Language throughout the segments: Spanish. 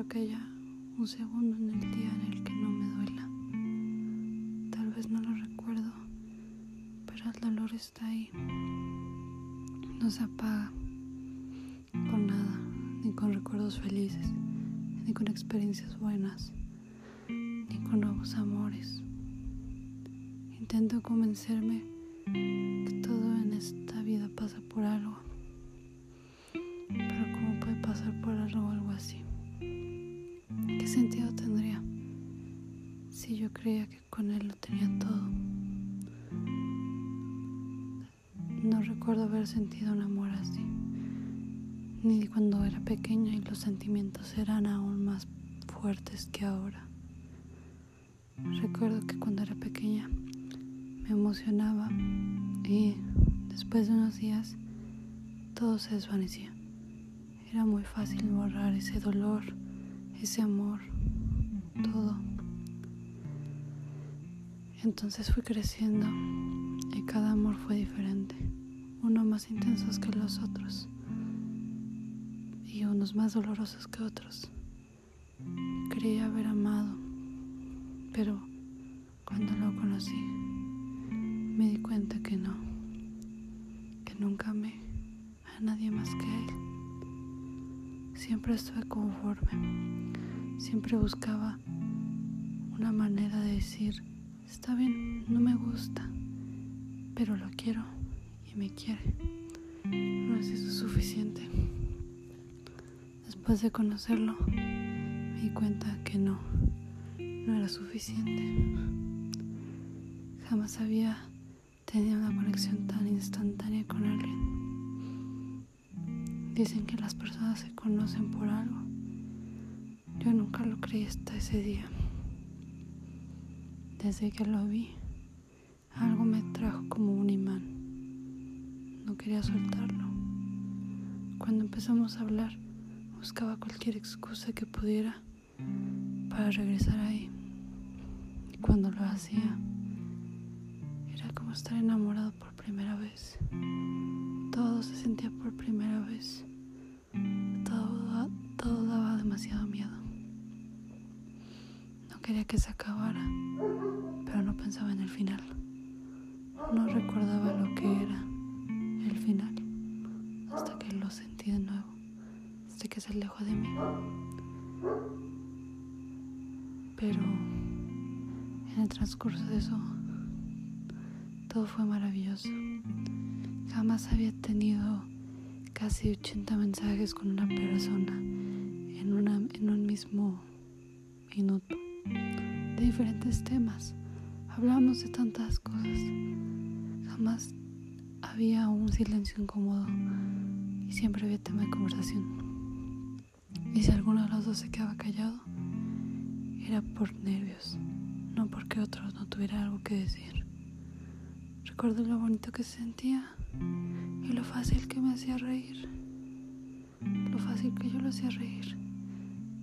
creo que haya un segundo en el día en el que no me duela. Tal vez no lo recuerdo, pero el dolor está ahí. No se apaga con nada, ni con recuerdos felices, ni con experiencias buenas, ni con nuevos amores. Intento convencerme que todo en esta vida pasa por algo. Pero ¿cómo puede pasar por algo algo así? ¿Qué sentido tendría si yo creía que con él lo tenía todo? No recuerdo haber sentido un amor así, ni cuando era pequeña y los sentimientos eran aún más fuertes que ahora. Recuerdo que cuando era pequeña me emocionaba y después de unos días todo se desvanecía. Era muy fácil borrar ese dolor, ese amor, todo. Entonces fui creciendo y cada amor fue diferente, uno más intensos que los otros y unos más dolorosos que otros. Creía haber amado, pero cuando lo conocí me di cuenta que no, que nunca amé a nadie más que a él. Siempre estuve conforme, siempre buscaba una manera de decir, está bien, no me gusta, pero lo quiero y me quiere. No es eso suficiente. Después de conocerlo, me di cuenta que no, no era suficiente. Jamás había tenía una conexión tan instantánea con alguien. Dicen que las personas se conocen por algo. Yo nunca lo creí hasta ese día. Desde que lo vi, algo me trajo como un imán. No quería soltarlo. Cuando empezamos a hablar, buscaba cualquier excusa que pudiera para regresar ahí. Y cuando lo hacía, como estar enamorado por primera vez. Todo se sentía por primera vez. Todo, todo daba demasiado miedo. No quería que se acabara, pero no pensaba en el final. No recordaba lo que era el final hasta que lo sentí de nuevo, hasta que se alejó de mí. Pero en el transcurso de eso todo fue maravilloso. Jamás había tenido casi 80 mensajes con una persona en, en un mismo minuto, de diferentes temas. Hablamos de tantas cosas. Jamás había un silencio incómodo y siempre había tema de conversación. Y si alguno de los dos se quedaba callado, era por nervios, no porque otro no tuviera algo que decir. Recuerdo lo bonito que se sentía y lo fácil que me hacía reír. Lo fácil que yo lo hacía reír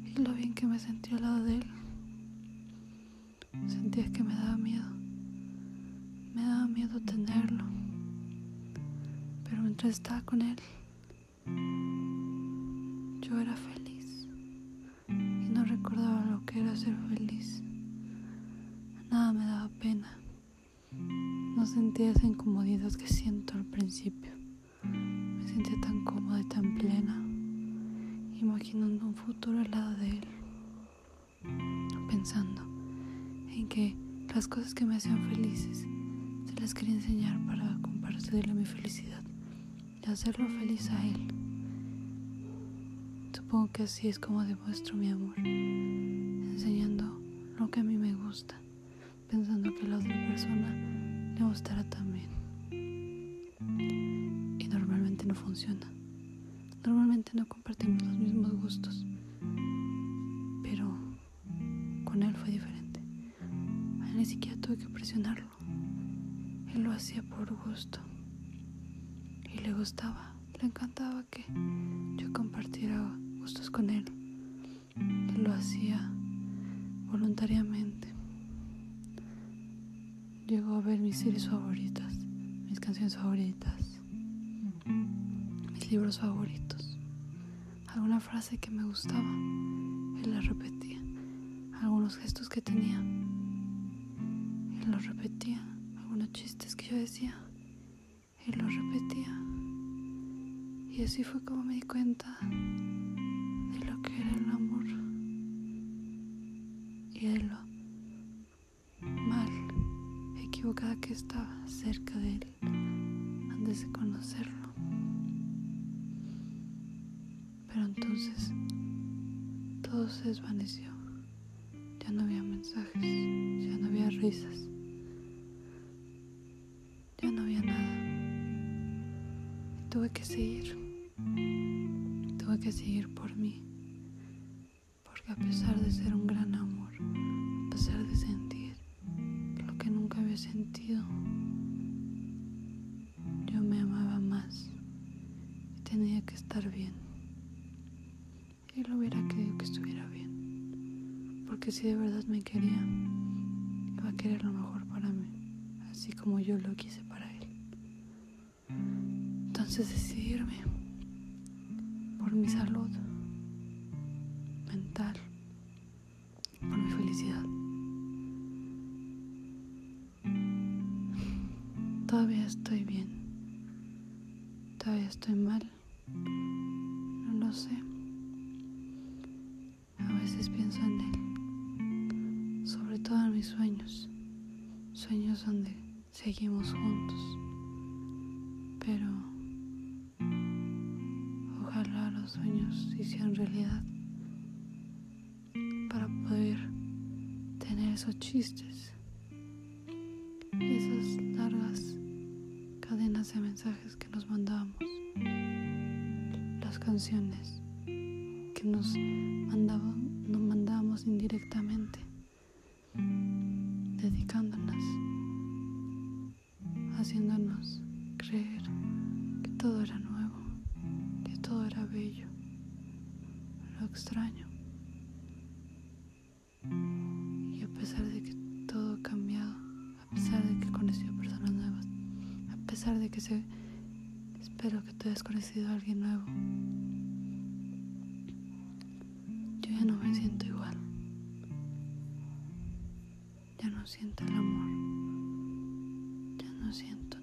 y lo bien que me sentía al lado de él. Sentía que me daba miedo. Me daba miedo tenerlo. Pero mientras estaba con él, yo era feliz y no recordaba lo que era ser feliz. No sentía esa incomodidad que siento al principio. Me sentía tan cómoda y tan plena, imaginando un futuro al lado de él, pensando en que las cosas que me hacían felices se las quería enseñar para compartirle mi felicidad y hacerlo feliz a él. Supongo que así es como demuestro mi amor, siquiera tuve que presionarlo. Él lo hacía por gusto. Y le gustaba, le encantaba que yo compartiera gustos con él. Él lo hacía voluntariamente llegó a ver mis series favoritas, mis canciones favoritas, mis libros favoritos, alguna frase que me gustaba. Él le repetía algunos gestos que tenía. Los repetía, algunos chistes que yo decía. Él los repetía. Y así fue como me di cuenta de lo que era el amor y de lo mal, equivocada que estaba cerca de él antes de conocerlo. Pero entonces todo se desvaneció. Ya no había mensajes, ya no había risas, ya no había nada. Y tuve que seguir, tuve que seguir por mí, porque a pesar de ser un gran amor, a pesar de sentir lo que nunca había sentido, yo me amaba más y tenía que estar bien. Y él hubiera querido que estuviera bien porque si de verdad me quería, iba a querer lo mejor para mí, así como yo lo quise. Entonces decidirme por mi salud mental, por mi felicidad. Todavía estoy bien, todavía estoy mal, no lo sé. A veces pienso en él sobre todo en mis sueños, sueños donde seguimos juntos, para poder tener esos chistes, esas largas cadenas de mensajes que nos mandábamos, las canciones que nos nos mandábamos indirectamente dedicándonos, haciéndonos creer que todo era nuevo, que todo era bello, lo extraño. Espero que tú hayas conocido a alguien nuevo, yo ya no me siento igual. Ya no siento el amor, ya no siento